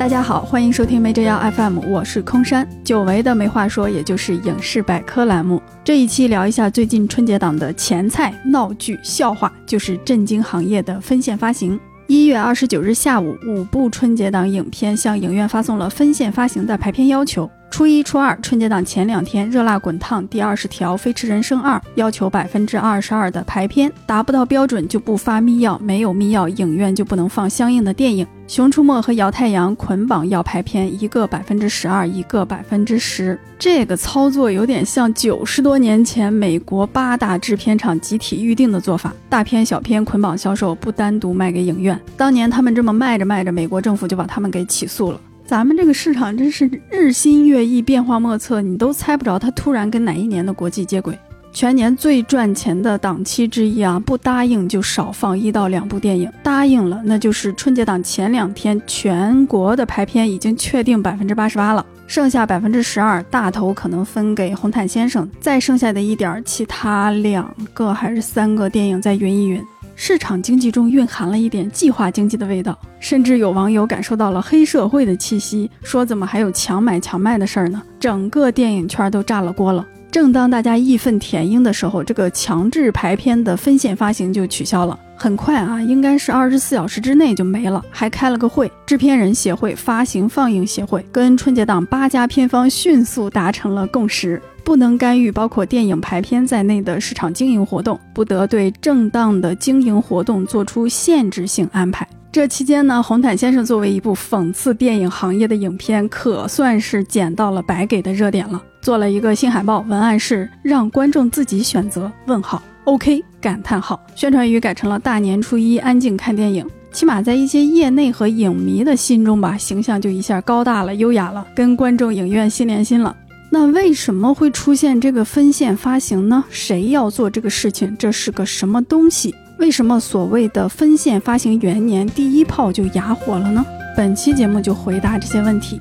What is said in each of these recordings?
大家好，欢迎收听没这样 FM，我是空山。久违的没话说，也就是影视百科栏目。这一期聊一下最近春节档的前菜、闹剧、笑话，就是震惊行业的分线发行。一月二十九日下午，五部春节档影片向影院发送了分线发行的排片要求。初一、初二，春节档前两天，《热辣滚烫》第二十条，《飞驰人生二》要求百分之二十二的排片，达不到标准就不发密钥，没有密钥，影院就不能放相应的电影。《熊出没》和《摇太阳》捆绑要排片，一个百分之十二，一个百分之十。这个操作有点像九十多年前美国八大制片厂集体预定的做法，大片小片捆绑销售，不单独卖给影院。当年他们这么卖着卖着，美国政府就把他们给起诉了。咱们这个市场真是日新月异，变化莫测，你都猜不着它突然跟哪一年的国际接轨。全年最赚钱的档期之一啊，不答应就少放一到两部电影，答应了那就是春节档前两天全国的排片已经确定百分之八十八了，剩下百分之十二大头可能分给红毯先生，再剩下的一点其他两个还是三个电影再匀一匀。市场经济中蕴含了一点计划经济的味道，甚至有网友感受到了黑社会的气息，说怎么还有强买强卖的事儿呢？整个电影圈都炸了锅了。正当大家义愤填膺的时候，这个强制排片的分线发行就取消了。很快啊，应该是二十四小时之内就没了。还开了个会，制片人协会、发行放映协会跟春节档八家片方迅速达成了共识。不能干预包括电影排片在内的市场经营活动，不得对正当的经营活动做出限制性安排。这期间呢，红毯先生作为一部讽刺电影行业的影片，可算是捡到了白给的热点了。做了一个新海报，文案是让观众自己选择。问号，OK，感叹号。宣传语改成了大年初一安静看电影，起码在一些业内和影迷的心中吧，形象就一下高大了、优雅了，跟观众影院心连心了。那为什么会出现这个分线发行呢？谁要做这个事情？这是个什么东西？为什么所谓的分线发行元年第一炮就哑火了呢？本期节目就回答这些问题。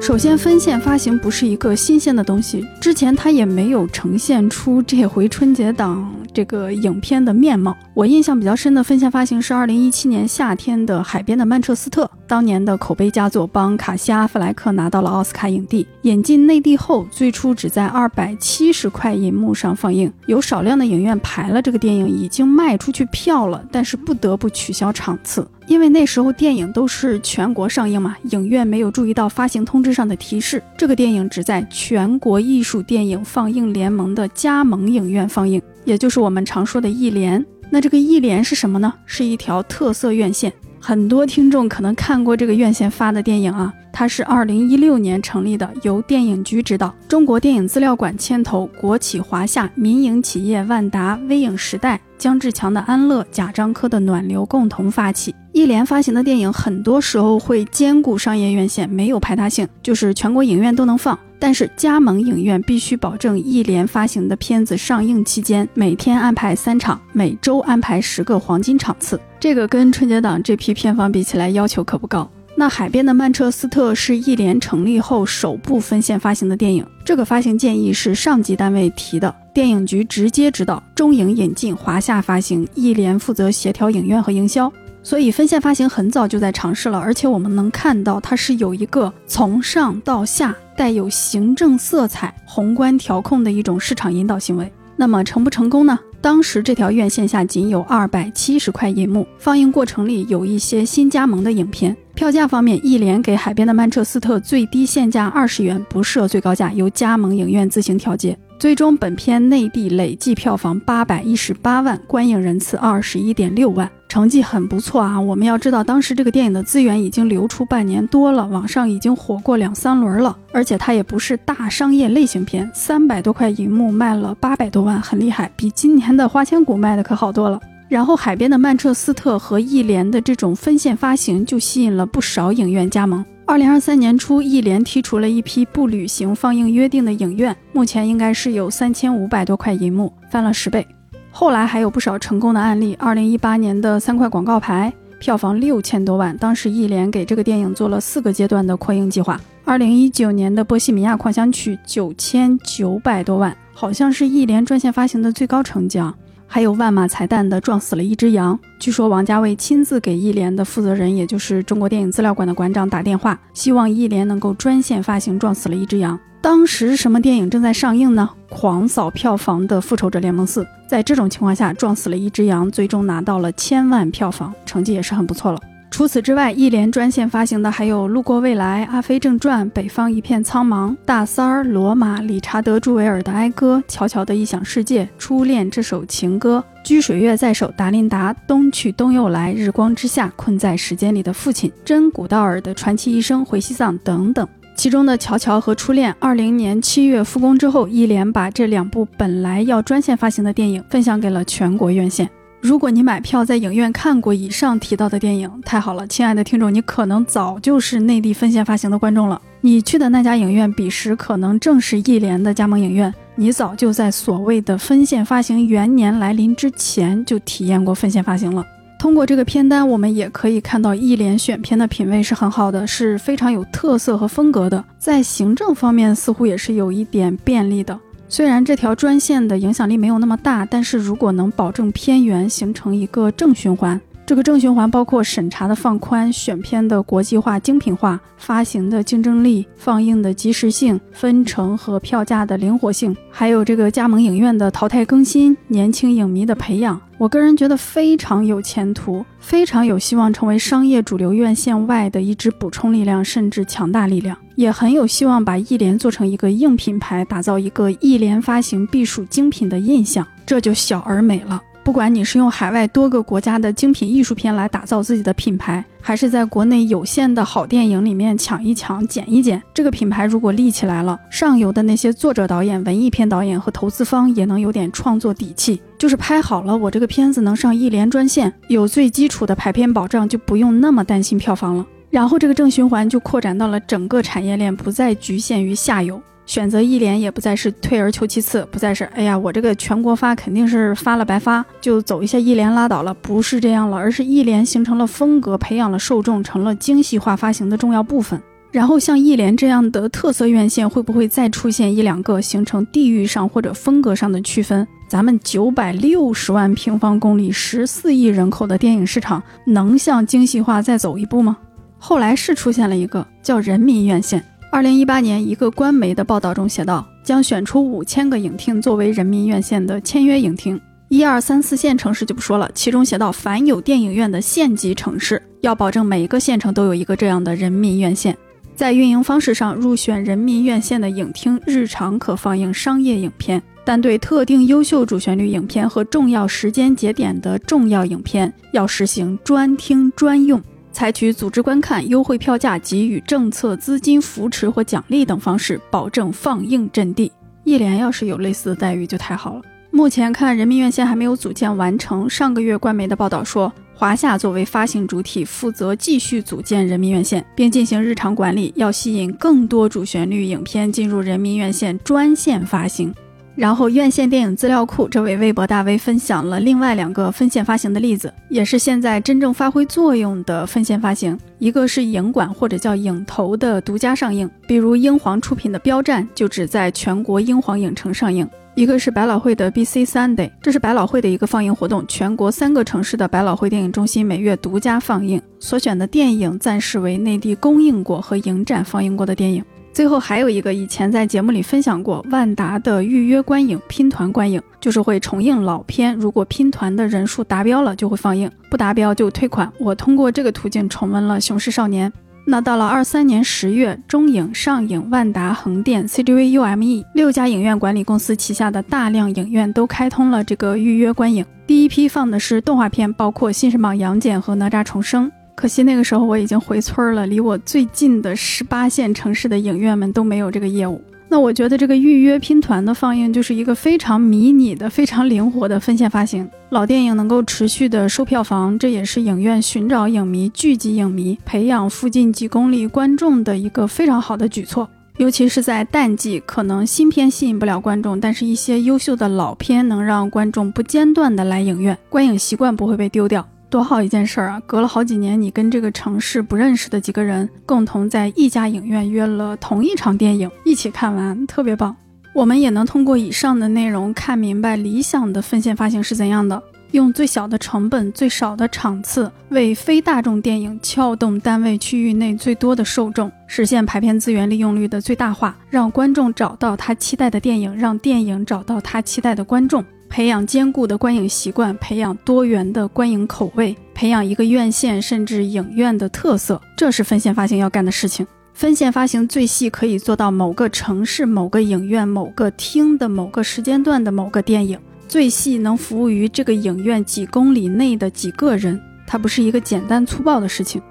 首先，分线发行不是一个新鲜的东西，之前它也没有呈现出这回春节档这个影片的面貌。我印象比较深的分线发行是二零一七年夏天的《海边的曼彻斯特》，当年的口碑佳作，帮卡西·阿弗莱克拿到了奥斯卡影帝。引进内地后，最初只在二百七十块银幕上放映，有少量的影院排了这个电影，已经卖出去票了，但是不得不取消场次，因为那时候电影都是全国上映嘛，影院没有注意到发行通知上的提示，这个电影只在全国艺术电影放映联盟的加盟影院放映，也就是我们常说的艺联。那这个艺联是什么呢？是一条特色院线。很多听众可能看过这个院线发的电影啊，它是二零一六年成立的，由电影局指导，中国电影资料馆牵头，国企华夏、民营企业万达、微影时代、姜志强的安乐、贾樟柯的暖流共同发起。一联发行的电影很多时候会兼顾商业院线，没有排他性，就是全国影院都能放。但是加盟影院必须保证一联发行的片子上映期间每天安排三场，每周安排十个黄金场次。这个跟春节档这批片方比起来要求可不高。那海边的曼彻斯特是一联成立后首部分线发行的电影，这个发行建议是上级单位提的，电影局直接指导，中影引进，华夏发行，一联负责协调影院和营销。所以分线发行很早就在尝试了，而且我们能看到它是有一个从上到下带有行政色彩、宏观调控的一种市场引导行为。那么成不成功呢？当时这条院线下仅有二百七十块银幕，放映过程里有一些新加盟的影片。票价方面，一连给海边的曼彻斯特最低限价二十元，不设最高价，由加盟影院自行调节。最终，本片内地累计票房八百一十八万，观影人次二十一点六万，成绩很不错啊！我们要知道，当时这个电影的资源已经流出半年多了，网上已经火过两三轮了，而且它也不是大商业类型片，三百多块银幕卖了八百多万，很厉害，比今年的《花千骨》卖的可好多了。然后，海边的曼彻斯特和艺联的这种分线发行，就吸引了不少影院加盟。二零二三年初，艺联剔除了一批不履行放映约定的影院，目前应该是有三千五百多块银幕，翻了十倍。后来还有不少成功的案例。二零一八年的三块广告牌，票房六千多万，当时艺联给这个电影做了四个阶段的扩映计划。二零一九年的《波西米亚狂想曲》，九千九百多万，好像是艺联专线发行的最高成绩啊。还有万马彩蛋的撞死了一只羊。据说王家卫亲自给艺联的负责人，也就是中国电影资料馆的馆长打电话，希望艺联能够专线发行撞死了一只羊。当时什么电影正在上映呢？狂扫票房的《复仇者联盟四》。在这种情况下，撞死了一只羊，最终拿到了千万票房，成绩也是很不错了。除此之外，艺联专线发行的还有《路过未来》《阿飞正传》《北方一片苍茫》《大三儿》《罗马》理查德·朱维尔的哀歌《乔乔的异想世界》《初恋》这首情歌《掬水月在手》达琳达《冬去冬又来》《日光之下》困在时间里的父亲真古道尔的传奇一生回西藏等等。其中的《乔乔》和《初恋》，二零年七月复工之后，一联把这两部本来要专线发行的电影分享给了全国院线。如果你买票在影院看过以上提到的电影，太好了，亲爱的听众，你可能早就是内地分线发行的观众了。你去的那家影院，彼时可能正是艺联的加盟影院，你早就在所谓的分线发行元年来临之前就体验过分线发行了。通过这个片单，我们也可以看到艺联选片的品味是很好的，是非常有特色和风格的，在行政方面似乎也是有一点便利的。虽然这条专线的影响力没有那么大，但是如果能保证偏源形成一个正循环，这个正循环包括审查的放宽、选片的国际化、精品化、发行的竞争力、放映的及时性、分成和票价的灵活性，还有这个加盟影院的淘汰更新、年轻影迷的培养，我个人觉得非常有前途，非常有希望成为商业主流院线外的一支补充力量，甚至强大力量。也很有希望把艺联做成一个硬品牌，打造一个艺联发行必属精品的印象，这就小而美了。不管你是用海外多个国家的精品艺术片来打造自己的品牌，还是在国内有限的好电影里面抢一抢、捡一捡，这个品牌如果立起来了，上游的那些作者导演、文艺片导演和投资方也能有点创作底气，就是拍好了，我这个片子能上一联专线，有最基础的排片保障，就不用那么担心票房了。然后这个正循环就扩展到了整个产业链，不再局限于下游。选择一联也不再是退而求其次，不再是哎呀，我这个全国发肯定是发了白发，就走一下一联拉倒了，不是这样了，而是一联形成了风格，培养了受众，成了精细化发行的重要部分。然后像一联这样的特色院线，会不会再出现一两个，形成地域上或者风格上的区分？咱们九百六十万平方公里、十四亿人口的电影市场，能向精细化再走一步吗？后来是出现了一个叫人民院线。二零一八年，一个官媒的报道中写道，将选出五千个影厅作为人民院线的签约影厅。一二三四线城市就不说了，其中写到，凡有电影院的县级城市，要保证每一个县城都有一个这样的人民院线。在运营方式上，入选人民院线的影厅日常可放映商业影片，但对特定优秀主旋律影片和重要时间节点的重要影片，要实行专厅专用。采取组织观看、优惠票价、给予政策资金扶持或奖励等方式，保证放映阵地。艺联要是有类似的待遇就太好了。目前看，人民院线还没有组建完成。上个月官媒的报道说，华夏作为发行主体，负责继续组建人民院线，并进行日常管理，要吸引更多主旋律影片进入人民院线专线发行。然后，院线电影资料库这位微博大 V 分享了另外两个分线发行的例子，也是现在真正发挥作用的分线发行。一个是影馆或者叫影投的独家上映，比如英皇出品的《标战》就只在全国英皇影城上映；一个是百老汇的 BC Sunday，这是百老汇的一个放映活动，全国三个城市的百老汇电影中心每月独家放映，所选的电影暂时为内地公映过和影展放映过的电影。最后还有一个以前在节目里分享过，万达的预约观影、拼团观影，就是会重映老片，如果拼团的人数达标了就会放映，不达标就退款。我通过这个途径重温了《雄狮少年》。那到了二三年十月，中影、上影、万达、横店、CGV、UME 六家影院管理公司旗下的大量影院都开通了这个预约观影，第一批放的是动画片，包括《新神榜：杨戬》和《哪吒重生》。可惜那个时候我已经回村了，离我最近的十八线城市的影院们都没有这个业务。那我觉得这个预约拼团的放映就是一个非常迷你的、非常灵活的分线发行。老电影能够持续的收票房，这也是影院寻找影迷、聚集影迷、培养附近几公里观众的一个非常好的举措。尤其是在淡季，可能新片吸引不了观众，但是一些优秀的老片能让观众不间断的来影院，观影习惯不会被丢掉。多好一件事儿啊！隔了好几年，你跟这个城市不认识的几个人，共同在一家影院约了同一场电影，一起看完，特别棒。我们也能通过以上的内容看明白理想的分线发行是怎样的。用最小的成本、最少的场次，为非大众电影撬动单位区域内最多的受众，实现排片资源利用率的最大化，让观众找到他期待的电影，让电影找到他期待的观众，培养坚固的观影习惯，培养多元的观影口味，培养一个院线甚至影院的特色，这是分线发行要干的事情。分线发行最细可以做到某个城市、某个影院、某个厅的某个时间段的某个电影。最细能服务于这个影院几公里内的几个人，它不是一个简单粗暴的事情。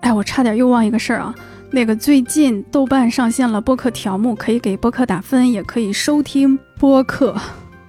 哎，我差点又忘一个事儿啊，那个最近豆瓣上线了播客条目，可以给播客打分，也可以收听播客。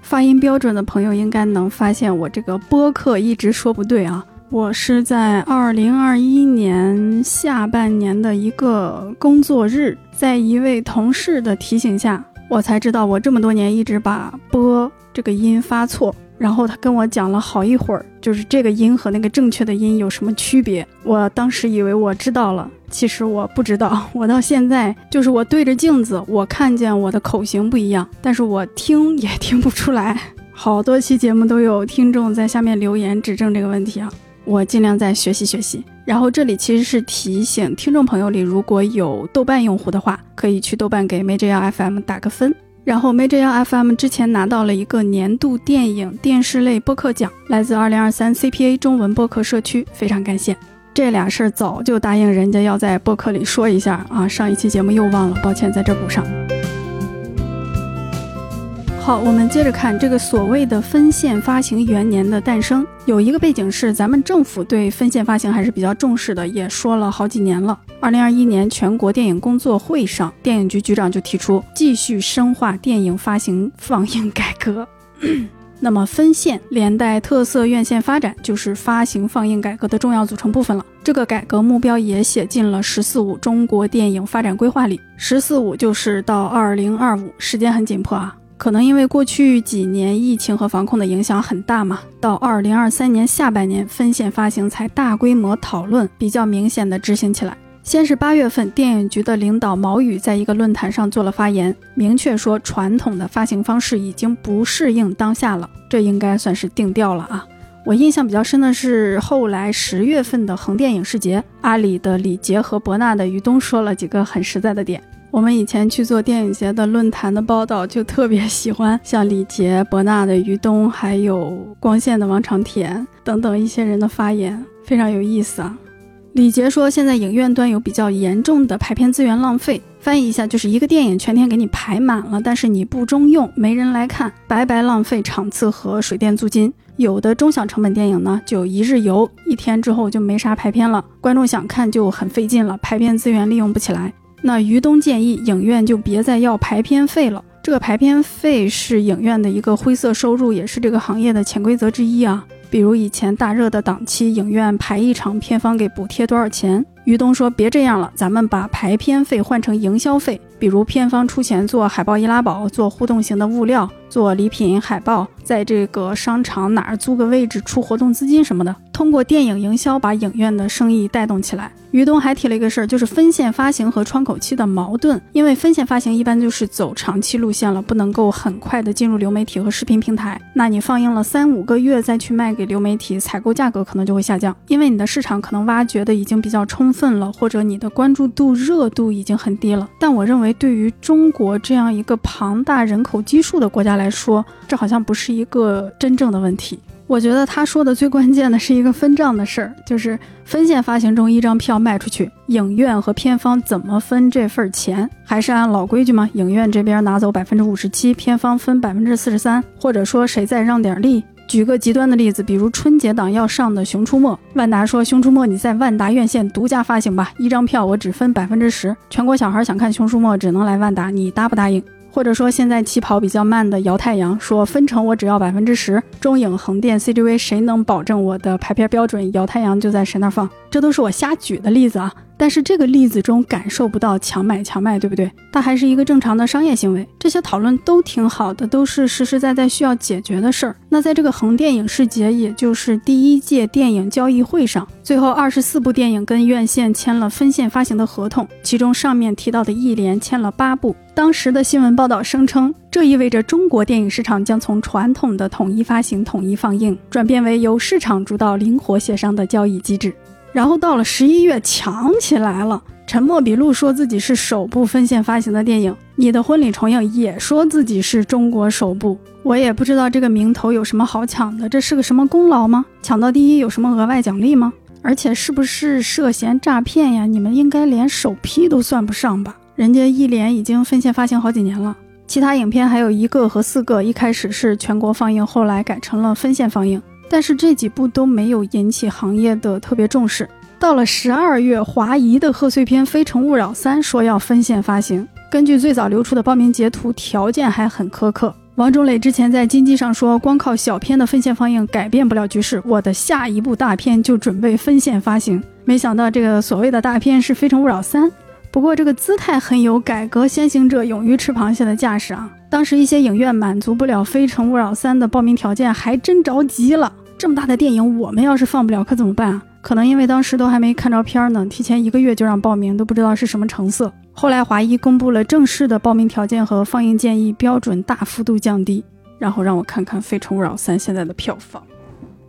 发音标准的朋友应该能发现我这个播客一直说不对啊。我是在二零二一年下半年的一个工作日，在一位同事的提醒下，我才知道我这么多年一直把播。这个音发错，然后他跟我讲了好一会儿，就是这个音和那个正确的音有什么区别。我当时以为我知道了，其实我不知道。我到现在就是我对着镜子，我看见我的口型不一样，但是我听也听不出来。好多期节目都有听众在下面留言指正这个问题啊，我尽量再学习学习。然后这里其实是提醒听众朋友里，如果有豆瓣用户的话，可以去豆瓣给 Major FM 打个分。然后 Major FM 之前拿到了一个年度电影电视类播客奖，来自2023 CPA 中文播客社区，非常感谢。这俩事儿早就答应人家要在播客里说一下啊，上一期节目又忘了，抱歉，在这补上。好，我们接着看这个所谓的分线发行元年的诞生。有一个背景是，咱们政府对分线发行还是比较重视的，也说了好几年了。二零二一年全国电影工作会上，电影局局长就提出继续深化电影发行放映改革。那么分线连带特色院线发展，就是发行放映改革的重要组成部分了。这个改革目标也写进了“十四五”中国电影发展规划里。“十四五”就是到二零二五，时间很紧迫啊。可能因为过去几年疫情和防控的影响很大嘛，到二零二三年下半年分线发行才大规模讨论，比较明显的执行起来。先是八月份，电影局的领导毛宇在一个论坛上做了发言，明确说传统的发行方式已经不适应当下了，这应该算是定调了啊。我印象比较深的是后来十月份的横店影视节，阿里的李杰和博纳的于东说了几个很实在的点。我们以前去做电影节的论坛的报道，就特别喜欢像李杰、博纳的于东，还有光线的王长田等等一些人的发言，非常有意思啊。李杰说，现在影院端有比较严重的排片资源浪费，翻译一下就是一个电影全天给你排满了，但是你不中用，没人来看，白白浪费场次和水电租金。有的中小成本电影呢，就一日游，一天之后就没啥排片了，观众想看就很费劲了，排片资源利用不起来。那于东建议影院就别再要排片费了，这个排片费是影院的一个灰色收入，也是这个行业的潜规则之一啊。比如以前大热的档期，影院排一场，片方给补贴多少钱？于东说别这样了，咱们把排片费换成营销费，比如片方出钱做海报易拉宝，做互动型的物料，做礼品海报，在这个商场哪儿租个位置出活动资金什么的，通过电影营销把影院的生意带动起来。于东还提了一个事儿，就是分线发行和窗口期的矛盾。因为分线发行一般就是走长期路线了，不能够很快的进入流媒体和视频平台。那你放映了三五个月再去卖给流媒体，采购价格可能就会下降，因为你的市场可能挖掘的已经比较充分了，或者你的关注度热度已经很低了。但我认为，对于中国这样一个庞大人口基数的国家来说，这好像不是一个真正的问题。我觉得他说的最关键的是一个分账的事儿，就是分线发行中一张票卖出去，影院和片方怎么分这份钱？还是按老规矩吗？影院这边拿走百分之五十七，片方分百分之四十三，或者说谁再让点利？举个极端的例子，比如春节档要上的《熊出没》，万达说《熊出没》你在万达院线独家发行吧，一张票我只分百分之十，全国小孩想看《熊出没》只能来万达，你答不答应？或者说，现在起跑比较慢的姚太阳说分成我只要百分之十，中影、横店、CGV 谁能保证我的排片标准，姚太阳就在谁那放。这都是我瞎举的例子啊。但是这个例子中感受不到强买强卖，对不对？它还是一个正常的商业行为。这些讨论都挺好的，都是实实在在需要解决的事儿。那在这个横店影视节，也就是第一届电影交易会上，最后二十四部电影跟院线签了分线发行的合同，其中上面提到的一连签了八部。当时的新闻报道声称，这意味着中国电影市场将从传统的统一发行、统一放映，转变为由市场主导、灵活协商的交易机制。然后到了十一月，抢起来了。沉默笔录说自己是首部分线发行的电影，《你的婚礼重映》也说自己是中国首部。我也不知道这个名头有什么好抢的，这是个什么功劳吗？抢到第一有什么额外奖励吗？而且是不是涉嫌诈骗呀？你们应该连首批都算不上吧？人家一连已经分线发行好几年了，其他影片还有一个和四个，一开始是全国放映，后来改成了分线放映，但是这几部都没有引起行业的特别重视。到了十二月，华谊的贺岁片《非诚勿扰三》说要分线发行，根据最早流出的报名截图，条件还很苛刻。王中磊之前在金鸡上说，光靠小片的分线放映改变不了局势，我的下一部大片就准备分线发行。没想到这个所谓的大片是《非诚勿扰三》。不过这个姿态很有改革先行者勇于吃螃蟹的架势啊！当时一些影院满足不了《非诚勿扰三》的报名条件，还真着急了。这么大的电影，我们要是放不了，可怎么办啊？可能因为当时都还没看着片呢，提前一个月就让报名，都不知道是什么成色。后来华谊公布了正式的报名条件和放映建议标准，大幅度降低。然后让我看看《非诚勿扰三》现在的票房，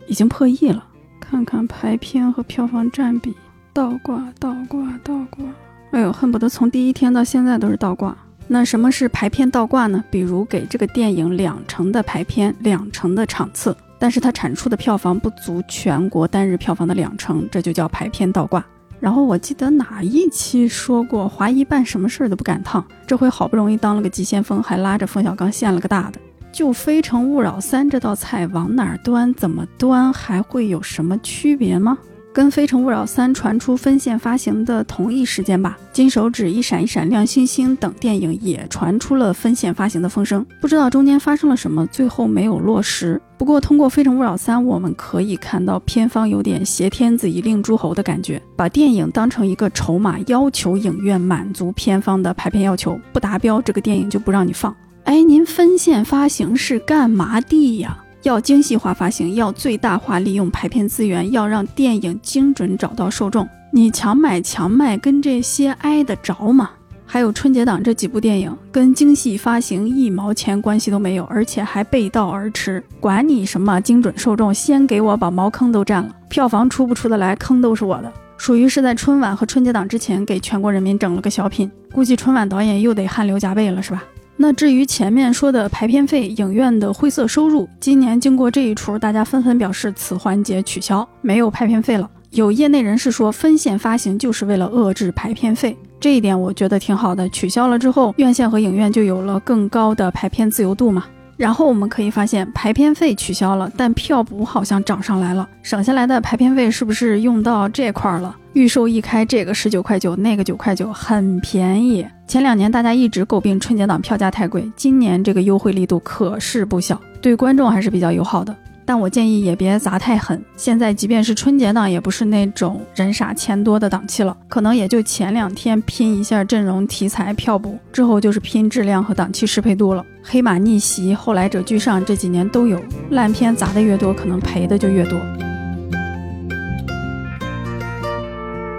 已经破亿了。看看排片和票房占比，倒挂，倒挂，倒挂。哎呦，恨不得从第一天到现在都是倒挂。那什么是排片倒挂呢？比如给这个电影两成的排片，两成的场次，但是它产出的票房不足全国单日票房的两成，这就叫排片倒挂。然后我记得哪一期说过，华谊办什么事儿都不赶趟，这回好不容易当了个急先锋，还拉着冯小刚献了个大的。就《非诚勿扰三》这道菜往哪儿端，怎么端，还会有什么区别吗？跟《非诚勿扰三》传出分线发行的同一时间吧，《金手指》《一闪一闪亮星星》等电影也传出了分线发行的风声，不知道中间发生了什么，最后没有落实。不过通过《非诚勿扰三》，我们可以看到片方有点挟天子以令诸侯的感觉，把电影当成一个筹码，要求影院满足片方的排片要求，不达标这个电影就不让你放。哎，您分线发行是干嘛的呀？要精细化发行，要最大化利用排片资源，要让电影精准找到受众。你强买强卖，跟这些挨得着吗？还有春节档这几部电影，跟精细发行一毛钱关系都没有，而且还背道而驰。管你什么精准受众，先给我把茅坑都占了，票房出不出得来，坑都是我的。属于是在春晚和春节档之前给全国人民整了个小品，估计春晚导演又得汗流浃背了，是吧？那至于前面说的排片费、影院的灰色收入，今年经过这一出，大家纷纷表示此环节取消，没有排片费了。有业内人士说，分线发行就是为了遏制排片费，这一点我觉得挺好的。取消了之后，院线和影院就有了更高的排片自由度嘛。然后我们可以发现，排片费取消了，但票补好像涨上来了。省下来的排片费是不是用到这块了？预售一开，这个十九块九，那个九块九，很便宜。前两年大家一直诟病春节档票价太贵，今年这个优惠力度可是不小，对观众还是比较友好的。但我建议也别砸太狠。现在即便是春节档，也不是那种人傻钱多的档期了，可能也就前两天拼一下阵容、题材、票补，之后就是拼质量和档期适配度了。黑马逆袭、后来者居上，这几年都有。烂片砸的越多，可能赔的就越多。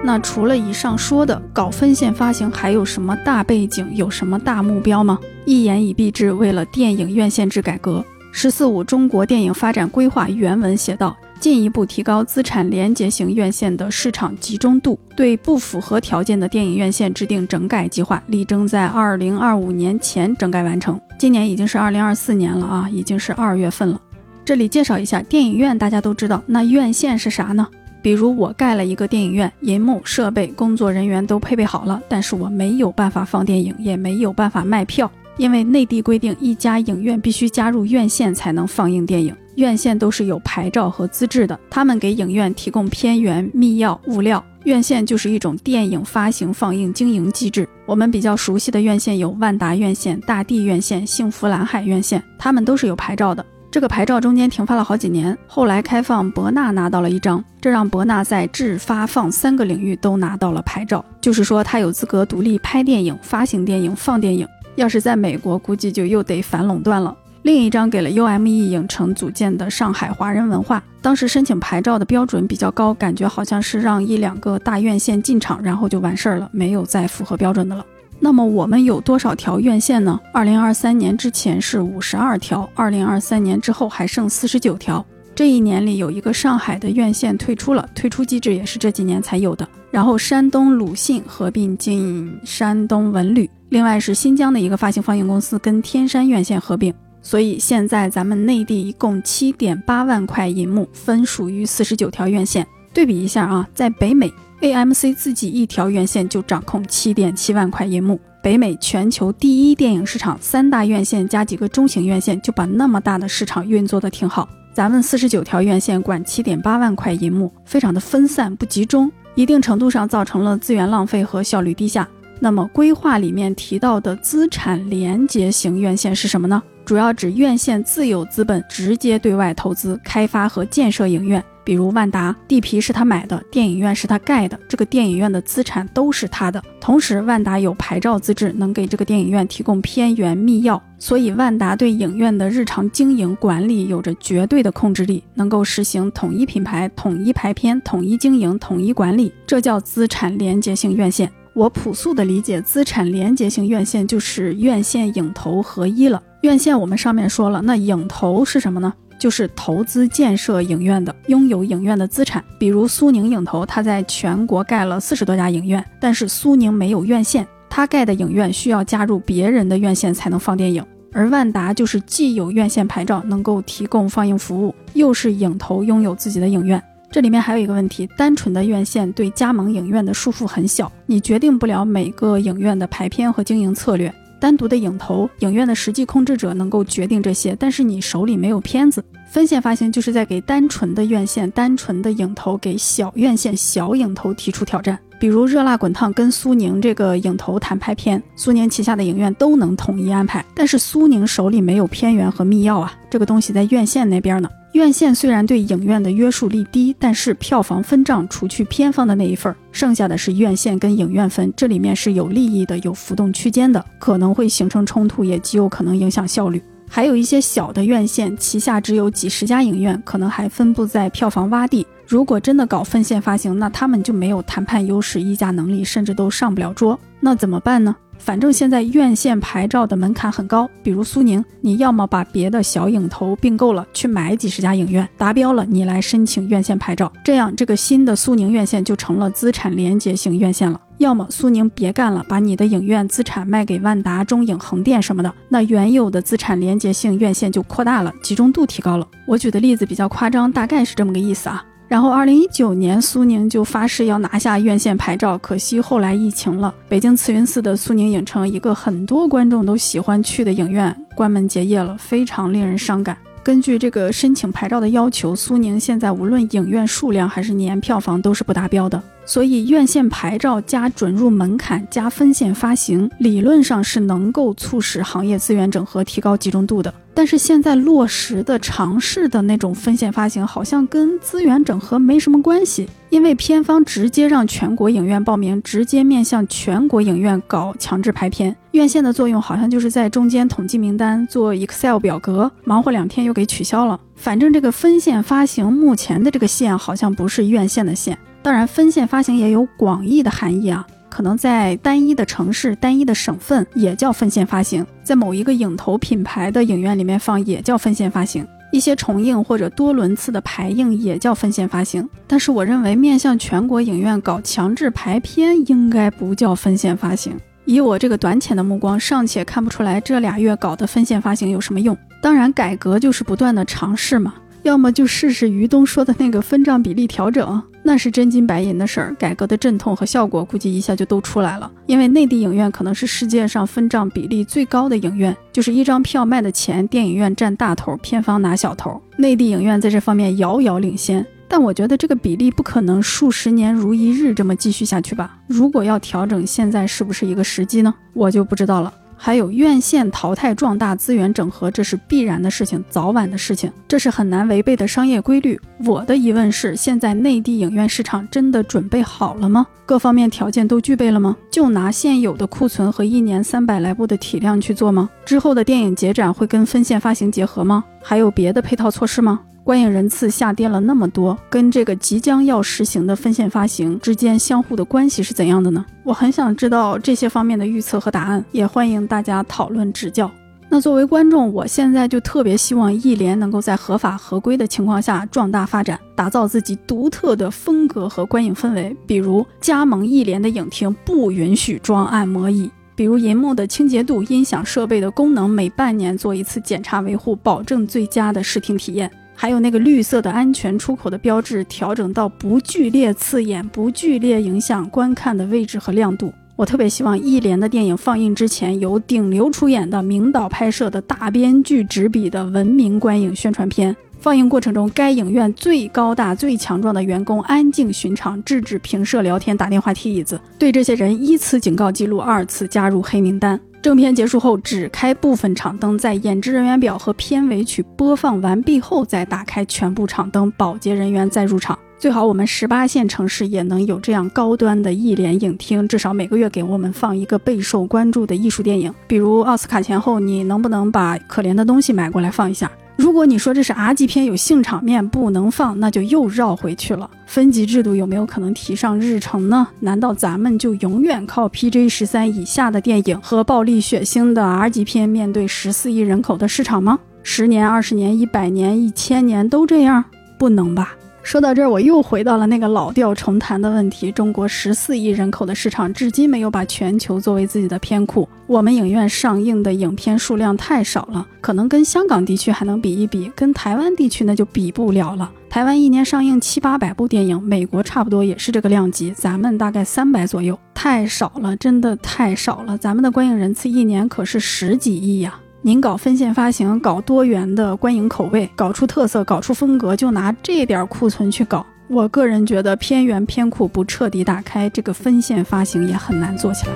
那除了以上说的搞分线发行，还有什么大背景？有什么大目标吗？一言以蔽之，为了电影院线制改革。“十四五”中国电影发展规划原文写道：“进一步提高资产连结型院线的市场集中度，对不符合条件的电影院线制定整改计划，力争在二零二五年前整改完成。今年已经是二零二四年了啊，已经是二月份了。这里介绍一下电影院，大家都知道，那院线是啥呢？比如我盖了一个电影院，银幕、设备、工作人员都配备好了，但是我没有办法放电影，也没有办法卖票。”因为内地规定，一家影院必须加入院线才能放映电影。院线都是有牌照和资质的，他们给影院提供片源、密钥、物料。院线就是一种电影发行、放映、经营机制。我们比较熟悉的院线有万达院线、大地院线、幸福蓝海院线，他们都是有牌照的。这个牌照中间停发了好几年，后来开放，博纳拿到了一张，这让博纳在制、发、放三个领域都拿到了牌照，就是说他有资格独立拍电影、发行电影、放电影。要是在美国，估计就又得反垄断了。另一张给了 UME 影城组建的上海华人文化，当时申请牌照的标准比较高，感觉好像是让一两个大院线进场，然后就完事儿了，没有再符合标准的了。那么我们有多少条院线呢？二零二三年之前是五十二条，二零二三年之后还剩四十九条。这一年里有一个上海的院线退出了，退出机制也是这几年才有的。然后山东鲁信合并进山东文旅，另外是新疆的一个发行放映公司跟天山院线合并，所以现在咱们内地一共七点八万块银幕分属于四十九条院线。对比一下啊，在北美。AMC 自己一条院线就掌控七点七万块银幕，北美全球第一电影市场，三大院线加几个中型院线就把那么大的市场运作的挺好。咱们四十九条院线管七点八万块银幕，非常的分散不集中，一定程度上造成了资源浪费和效率低下。那么规划里面提到的资产连接型院线是什么呢？主要指院线自有资本直接对外投资开发和建设影院。比如万达地皮是他买的，电影院是他盖的，这个电影院的资产都是他的。同时，万达有牌照资质，能给这个电影院提供片源密钥，所以万达对影院的日常经营管理有着绝对的控制力，能够实行统一品牌、统一排片、统一经营、统一管理，这叫资产连接性院线。我朴素的理解，资产连接性院线就是院线影投合一了。院线我们上面说了，那影投是什么呢？就是投资建设影院的，拥有影院的资产，比如苏宁影投，它在全国盖了四十多家影院，但是苏宁没有院线，它盖的影院需要加入别人的院线才能放电影。而万达就是既有院线牌照，能够提供放映服务，又是影投，拥有自己的影院。这里面还有一个问题，单纯的院线对加盟影院的束缚很小，你决定不了每个影院的排片和经营策略。单独的影投影院的实际控制者能够决定这些，但是你手里没有片子。分线发行就是在给单纯的院线、单纯的影投、给小院线、小影投提出挑战。比如《热辣滚烫》跟苏宁这个影投谈拍片，苏宁旗下的影院都能统一安排，但是苏宁手里没有片源和密钥啊，这个东西在院线那边呢。院线虽然对影院的约束力低，但是票房分账除去片方的那一份，剩下的是院线跟影院分，这里面是有利益的，有浮动区间的，可能会形成冲突，也极有可能影响效率。还有一些小的院线旗下只有几十家影院，可能还分布在票房洼地。如果真的搞分线发行，那他们就没有谈判优势、议价能力，甚至都上不了桌。那怎么办呢？反正现在院线牌照的门槛很高，比如苏宁，你要么把别的小影投并购了，去买几十家影院，达标了你来申请院线牌照，这样这个新的苏宁院线就成了资产连接型院线了。要么苏宁别干了，把你的影院资产卖给万达、中影、横店什么的，那原有的资产连接性院线就扩大了，集中度提高了。我举的例子比较夸张，大概是这么个意思啊。然后，二零一九年，苏宁就发誓要拿下院线牌照，可惜后来疫情了，北京慈云寺的苏宁影城，一个很多观众都喜欢去的影院，关门结业了，非常令人伤感。根据这个申请牌照的要求，苏宁现在无论影院数量还是年票房都是不达标的。所以，院线牌照加准入门槛加分线发行，理论上是能够促使行业资源整合、提高集中度的。但是现在落实的尝试的那种分线发行，好像跟资源整合没什么关系，因为片方直接让全国影院报名，直接面向全国影院搞强制排片。院线的作用好像就是在中间统计名单、做 Excel 表格，忙活两天又给取消了。反正这个分线发行目前的这个线好像不是院线的线。当然，分线发行也有广义的含义啊，可能在单一的城市、单一的省份也叫分线发行，在某一个影投品牌的影院里面放也叫分线发行，一些重映或者多轮次的排映也叫分线发行。但是我认为，面向全国影院搞强制排片应该不叫分线发行。以我这个短浅的目光，尚且看不出来这俩月搞的分线发行有什么用。当然，改革就是不断的尝试嘛。要么就试试于东说的那个分账比例调整，那是真金白银的事儿，改革的阵痛和效果估计一下就都出来了。因为内地影院可能是世界上分账比例最高的影院，就是一张票卖的钱，电影院占大头，片方拿小头。内地影院在这方面遥遥领先，但我觉得这个比例不可能数十年如一日这么继续下去吧？如果要调整，现在是不是一个时机呢？我就不知道了。还有院线淘汰壮大资源整合，这是必然的事情，早晚的事情，这是很难违背的商业规律。我的疑问是，现在内地影院市场真的准备好了吗？各方面条件都具备了吗？就拿现有的库存和一年三百来部的体量去做吗？之后的电影节展会跟分线发行结合吗？还有别的配套措施吗？观影人次下跌了那么多，跟这个即将要实行的分线发行之间相互的关系是怎样的呢？我很想知道这些方面的预测和答案，也欢迎大家讨论指教。那作为观众，我现在就特别希望艺联能够在合法合规的情况下壮大发展，打造自己独特的风格和观影氛围。比如加盟艺联的影厅不允许装按摩椅，比如银幕的清洁度、音响设备的功能，每半年做一次检查维护，保证最佳的视听体验。还有那个绿色的安全出口的标志，调整到不剧烈刺眼、不剧烈影响观看的位置和亮度。我特别希望一联的电影放映之前，由顶流出演的、名导拍摄的、大编剧执笔的文明观影宣传片。放映过程中，该影院最高大、最强壮的员工安静巡场，制止评摄聊天、打电话、踢椅子，对这些人一次警告记录，二次加入黑名单。正片结束后，只开部分场灯，在演职人员表和片尾曲播放完毕后，再打开全部场灯，保洁人员再入场。最好我们十八线城市也能有这样高端的艺联影厅，至少每个月给我们放一个备受关注的艺术电影，比如奥斯卡前后，你能不能把《可怜的东西》买过来放一下？如果你说这是 R 级片有性场面不能放，那就又绕回去了。分级制度有没有可能提上日程呢？难道咱们就永远靠 PG 十三以下的电影和暴力血腥的 R 级片面对十四亿人口的市场吗？十年、二十年、一百年、一千年都这样？不能吧。说到这儿，我又回到了那个老调重弹的问题：中国十四亿人口的市场，至今没有把全球作为自己的片库。我们影院上映的影片数量太少了，可能跟香港地区还能比一比，跟台湾地区那就比不了了。台湾一年上映七八百部电影，美国差不多也是这个量级，咱们大概三百左右，太少了，真的太少了。咱们的观影人次一年可是十几亿呀。您搞分线发行，搞多元的观影口味，搞出特色，搞出风格，就拿这点库存去搞。我个人觉得，片源片库不彻底打开，这个分线发行也很难做起来。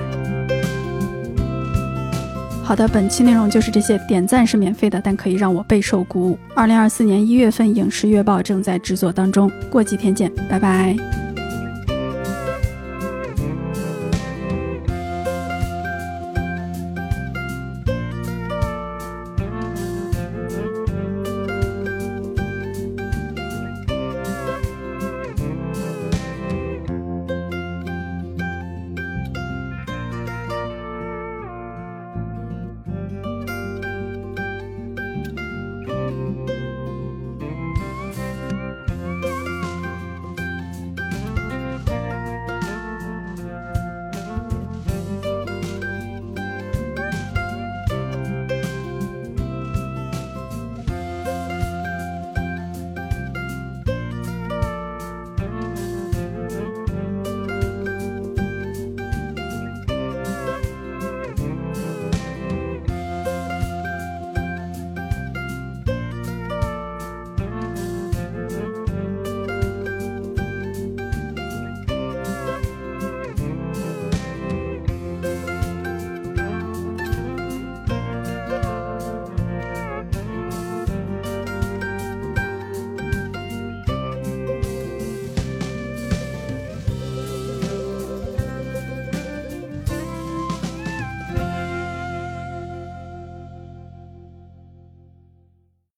好的，本期内容就是这些。点赞是免费的，但可以让我备受鼓舞。二零二四年一月份，影视月报正在制作当中，过几天见，拜拜。